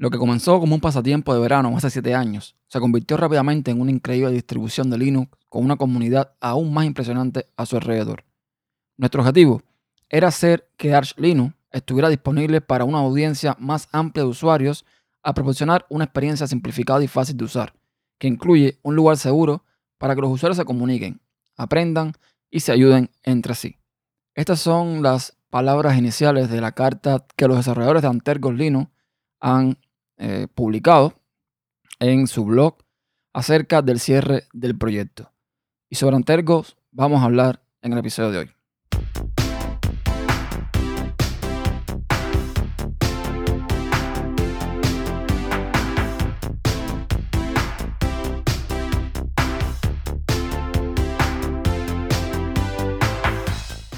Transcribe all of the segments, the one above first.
Lo que comenzó como un pasatiempo de verano hace 7 años se convirtió rápidamente en una increíble distribución de Linux con una comunidad aún más impresionante a su alrededor. Nuestro objetivo era hacer que Arch Linux estuviera disponible para una audiencia más amplia de usuarios a proporcionar una experiencia simplificada y fácil de usar, que incluye un lugar seguro para que los usuarios se comuniquen, aprendan y se ayuden entre sí. Estas son las palabras iniciales de la carta que los desarrolladores de Antergos Linux han eh, publicado en su blog acerca del cierre del proyecto. Y sobre Antergos vamos a hablar en el episodio de hoy.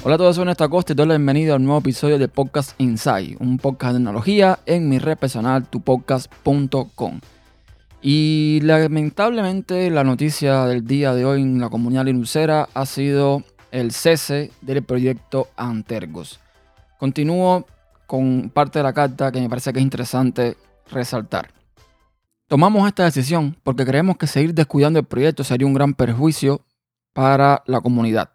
Hola a todos, soy Néstor Costa y doy la bienvenida al nuevo episodio de Podcast Inside, un podcast de tecnología en mi red personal, tupodcast.com. Y lamentablemente la noticia del día de hoy en la comunidad linuxera ha sido el cese del proyecto Antergos. Continúo con parte de la carta que me parece que es interesante resaltar. Tomamos esta decisión porque creemos que seguir descuidando el proyecto sería un gran perjuicio para la comunidad.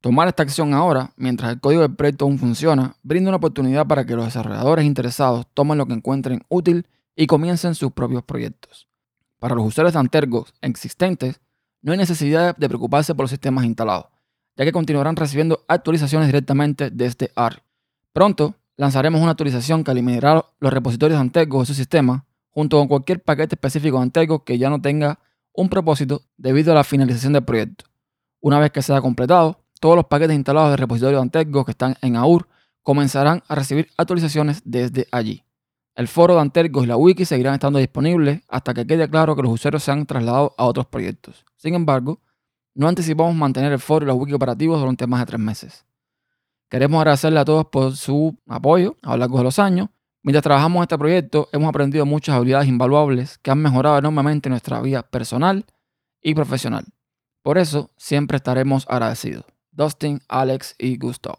Tomar esta acción ahora, mientras el código del proyecto aún funciona, brinda una oportunidad para que los desarrolladores interesados tomen lo que encuentren útil y comiencen sus propios proyectos. Para los usuarios de Antergos existentes, no hay necesidad de preocuparse por los sistemas instalados, ya que continuarán recibiendo actualizaciones directamente desde ARC. Pronto lanzaremos una actualización que eliminará los repositorios de Antergos de su sistema, junto con cualquier paquete específico de Antergos que ya no tenga un propósito debido a la finalización del proyecto. Una vez que sea completado, todos los paquetes instalados del repositorio de Antergos que están en AUR comenzarán a recibir actualizaciones desde allí. El foro de Antergos y la wiki seguirán estando disponibles hasta que quede claro que los usuarios se han trasladado a otros proyectos. Sin embargo, no anticipamos mantener el foro y la wiki operativos durante más de tres meses. Queremos agradecerle a todos por su apoyo a lo largo de los años. Mientras trabajamos en este proyecto, hemos aprendido muchas habilidades invaluables que han mejorado enormemente nuestra vida personal y profesional. Por eso, siempre estaremos agradecidos. Dustin, Alex y Gustav.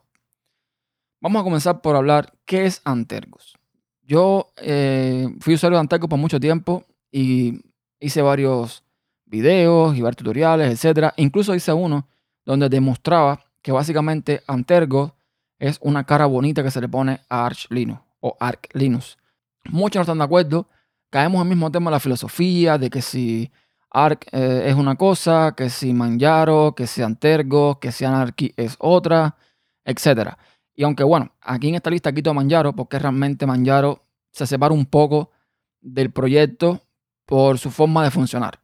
Vamos a comenzar por hablar qué es Antergos. Yo eh, fui usuario de Antergos por mucho tiempo y hice varios videos y varios tutoriales, etc. Incluso hice uno donde demostraba que básicamente Antergos es una cara bonita que se le pone a Arch Linux o Arch Linux. Muchos no están de acuerdo. Caemos en el mismo tema de la filosofía, de que si Arc eh, es una cosa, que si Manjaro, que si Antergo, que si Anarchy es otra, etc. Y aunque bueno, aquí en esta lista quito a Manjaro porque realmente Manjaro se separa un poco del proyecto por su forma de funcionar.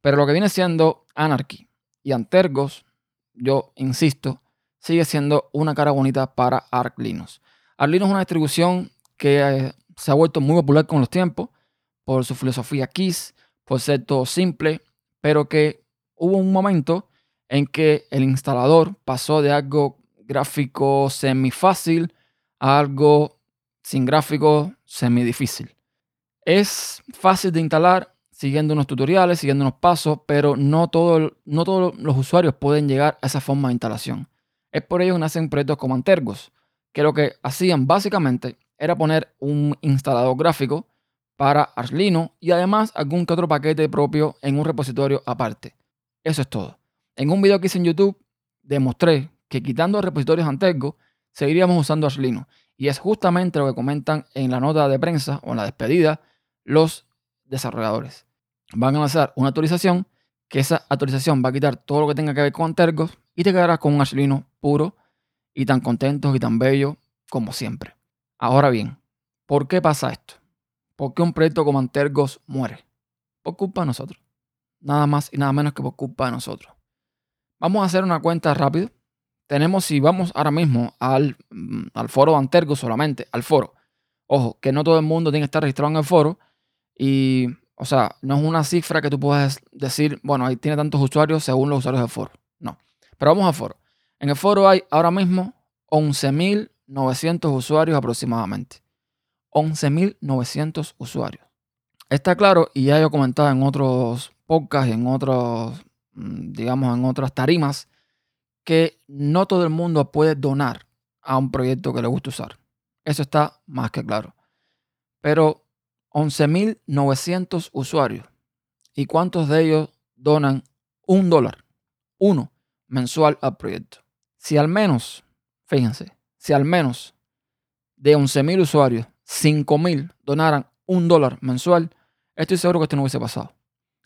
Pero lo que viene siendo Anarchy y Antergos, yo insisto, sigue siendo una cara bonita para Arc Linux. Arc Linux es una distribución que eh, se ha vuelto muy popular con los tiempos por su filosofía KISS, todo simple, pero que hubo un momento en que el instalador pasó de algo gráfico semi fácil a algo sin gráfico semi difícil. Es fácil de instalar siguiendo unos tutoriales, siguiendo unos pasos, pero no, todo, no todos los usuarios pueden llegar a esa forma de instalación. Es por ello que nacen proyectos como Antergos, que lo que hacían básicamente era poner un instalador gráfico para Arlino y además algún que otro paquete propio en un repositorio aparte. Eso es todo. En un video que hice en YouTube demostré que quitando repositorios Antergo seguiríamos usando Arlino y es justamente lo que comentan en la nota de prensa o en la despedida los desarrolladores. Van a lanzar una actualización que esa actualización va a quitar todo lo que tenga que ver con Antergos y te quedarás con un Arlino puro y tan contentos y tan bello como siempre. Ahora bien, ¿por qué pasa esto? ¿Por qué un proyecto como Antergos muere? Por culpa de nosotros. Nada más y nada menos que por culpa de nosotros. Vamos a hacer una cuenta rápida. Tenemos, si vamos ahora mismo al, mm, al foro de Antergos solamente, al foro. Ojo, que no todo el mundo tiene que estar registrado en el foro. Y, o sea, no es una cifra que tú puedas decir, bueno, ahí tiene tantos usuarios según los usuarios del foro. No. Pero vamos al foro. En el foro hay ahora mismo 11.900 usuarios aproximadamente. 11.900 usuarios. Está claro, y ya yo he comentado en otros podcasts, en otros, mm, digamos, en otras tarimas, que no todo el mundo puede donar a un proyecto que le gusta usar. Eso está más que claro. Pero 11.900 usuarios. ¿Y cuántos de ellos donan un dólar? Uno mensual al proyecto. Si al menos, fíjense, si al menos de 11.000 usuarios, 5.000 donaran un dólar mensual, estoy seguro que esto no hubiese pasado.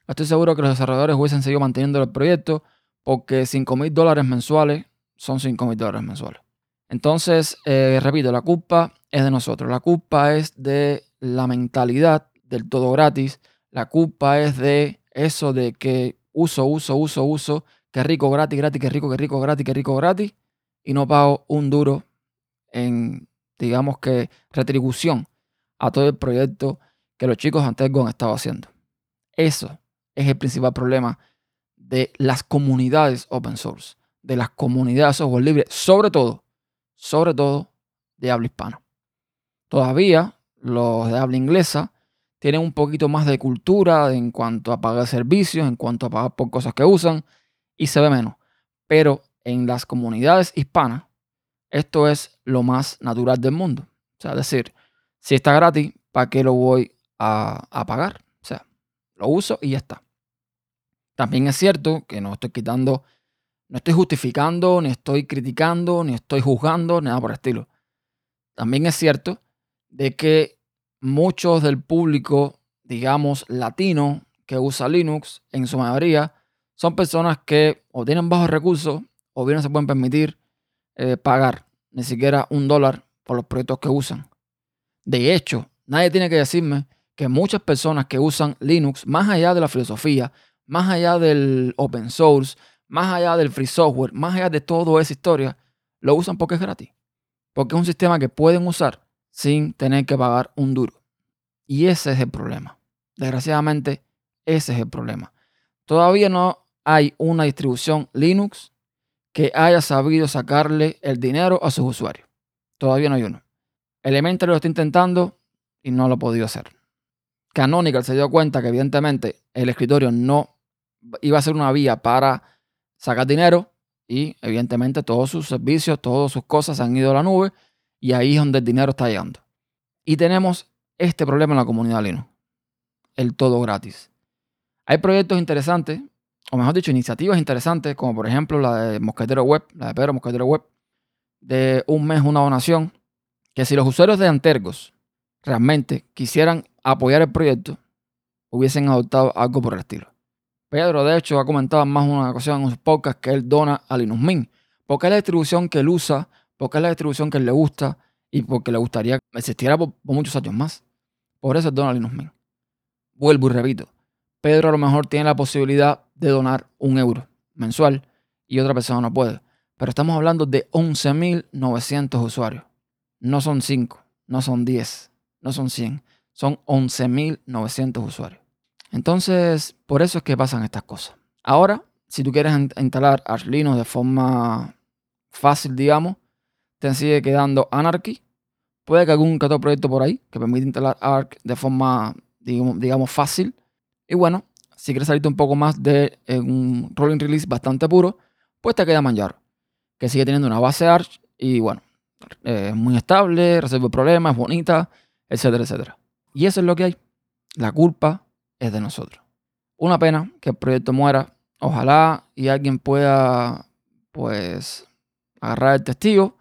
Estoy seguro que los desarrolladores hubiesen seguido manteniendo el proyecto porque 5.000 dólares mensuales son 5.000 dólares mensuales. Entonces, eh, repito, la culpa es de nosotros. La culpa es de la mentalidad del todo gratis. La culpa es de eso de que uso, uso, uso, uso. Que rico, gratis, gratis, que rico, que rico, gratis, que rico, gratis. Y no pago un duro en, digamos que, retribución a todo el proyecto que los chicos antes han estado haciendo. Eso es el principal problema de las comunidades open source, de las comunidades software libre, sobre todo, sobre todo de habla hispana. Todavía los de habla inglesa tienen un poquito más de cultura en cuanto a pagar servicios, en cuanto a pagar por cosas que usan, y se ve menos. Pero en las comunidades hispanas, esto es lo más natural del mundo. O sea, decir, si está gratis, ¿para qué lo voy a, a pagar? O sea, lo uso y ya está. También es cierto que no estoy quitando, no estoy justificando, ni estoy criticando, ni estoy juzgando, nada por el estilo. También es cierto de que muchos del público, digamos, latino que usa Linux, en su mayoría, son personas que o tienen bajos recursos o bien no se pueden permitir eh, pagar ni siquiera un dólar por los proyectos que usan. De hecho, nadie tiene que decirme que muchas personas que usan Linux, más allá de la filosofía, más allá del open source, más allá del free software, más allá de toda esa historia, lo usan porque es gratis. Porque es un sistema que pueden usar sin tener que pagar un duro. Y ese es el problema. Desgraciadamente, ese es el problema. Todavía no hay una distribución Linux que haya sabido sacarle el dinero a sus usuarios. Todavía no hay uno. Elementary lo está intentando y no lo ha podido hacer. Canonical se dio cuenta que evidentemente el escritorio no iba a ser una vía para sacar dinero y evidentemente todos sus servicios, todas sus cosas han ido a la nube y ahí es donde el dinero está llegando. Y tenemos este problema en la comunidad Linux, el todo gratis. Hay proyectos interesantes, o mejor dicho, iniciativas interesantes, como por ejemplo la de Mosquetero Web, la de Pedro Mosquetero Web, de un mes una donación, que si los usuarios de Antergos realmente quisieran apoyar el proyecto, hubiesen adoptado algo por el estilo. Pedro, de hecho, ha comentado más una ocasión en sus podcasts que él dona a Linux Mint, porque es la distribución que él usa, porque es la distribución que él le gusta y porque le gustaría que existiera por, muchos años más. Por eso él dona a Linux Mint. Vuelvo y repito, Pedro a lo mejor tiene la posibilidad de donar un euro mensual y otra persona no puede. Pero estamos hablando de 11.900 usuarios. No son 5, no son 10, no son 100. Son 11.900 usuarios. Entonces, por eso es que pasan estas cosas. Ahora, si tú quieres instalar Arch de forma fácil, digamos, te sigue quedando Anarchy. Puede que algún otro proyecto por ahí que permite instalar Arch de forma, digamos, fácil. Y bueno, si quieres salirte un poco más de un rolling release bastante puro, pues te queda Manjaro, que sigue teniendo una base Arch y bueno, es muy estable, resuelve problemas, es bonita, etcétera, etcétera. Y eso es lo que hay. La culpa es de nosotros. Una pena que el proyecto muera. Ojalá y alguien pueda, pues, agarrar el testigo,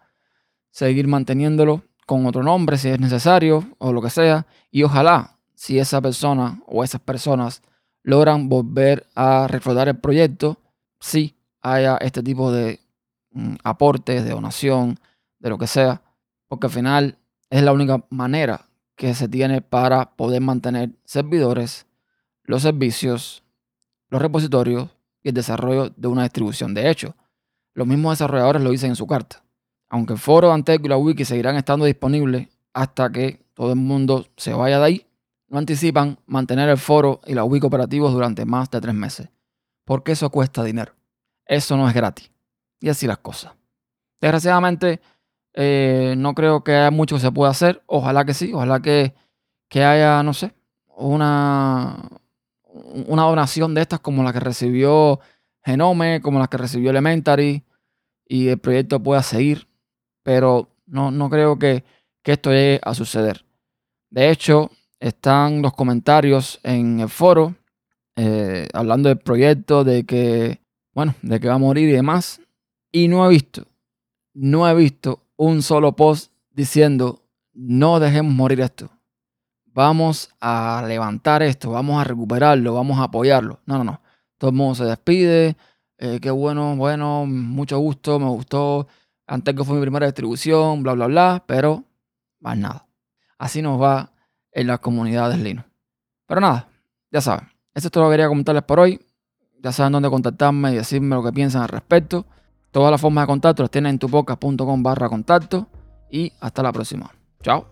seguir manteniéndolo con otro nombre si es necesario o lo que sea. Y ojalá, si esa persona o esas personas logran volver a reflotar el proyecto, si haya este tipo de mm, aportes, de donación, de lo que sea. Porque al final es la única manera que se tiene para poder mantener servidores los servicios, los repositorios y el desarrollo de una distribución. De hecho, los mismos desarrolladores lo dicen en su carta. Aunque el foro Antec y la wiki seguirán estando disponibles hasta que todo el mundo se vaya de ahí, no anticipan mantener el foro y la wiki operativos durante más de tres meses. Porque eso cuesta dinero. Eso no es gratis. Y así las cosas. Desgraciadamente, eh, no creo que haya mucho que se pueda hacer. Ojalá que sí. Ojalá que, que haya, no sé, una, una donación de estas como la que recibió Genome, como la que recibió Elementary, y el proyecto pueda seguir, pero no, no creo que, esto llegue a suceder. De hecho, están los comentarios en el foro, eh, hablando del proyecto, de que, bueno, de que va a morir y demás. Y no he visto, no he visto un solo post diciendo, no dejemos morir esto. Vamos a levantar esto, vamos a recuperarlo, vamos a apoyarlo. No, no, no. Todo el mundo se despide. Eh, qué bueno, bueno, mucho gusto, me gustó. Antes que fue mi primera distribución, bla, bla, bla. Pero más nada. Así nos va en las comunidades Linux. Pero nada, ya saben. Eso es todo lo que quería comentarles por hoy. Ya saben dónde contactarme y decirme lo que piensan al respecto. Todas las formas de contacto las tienen en tupocas.com barra contacto. Y hasta la próxima. Chao.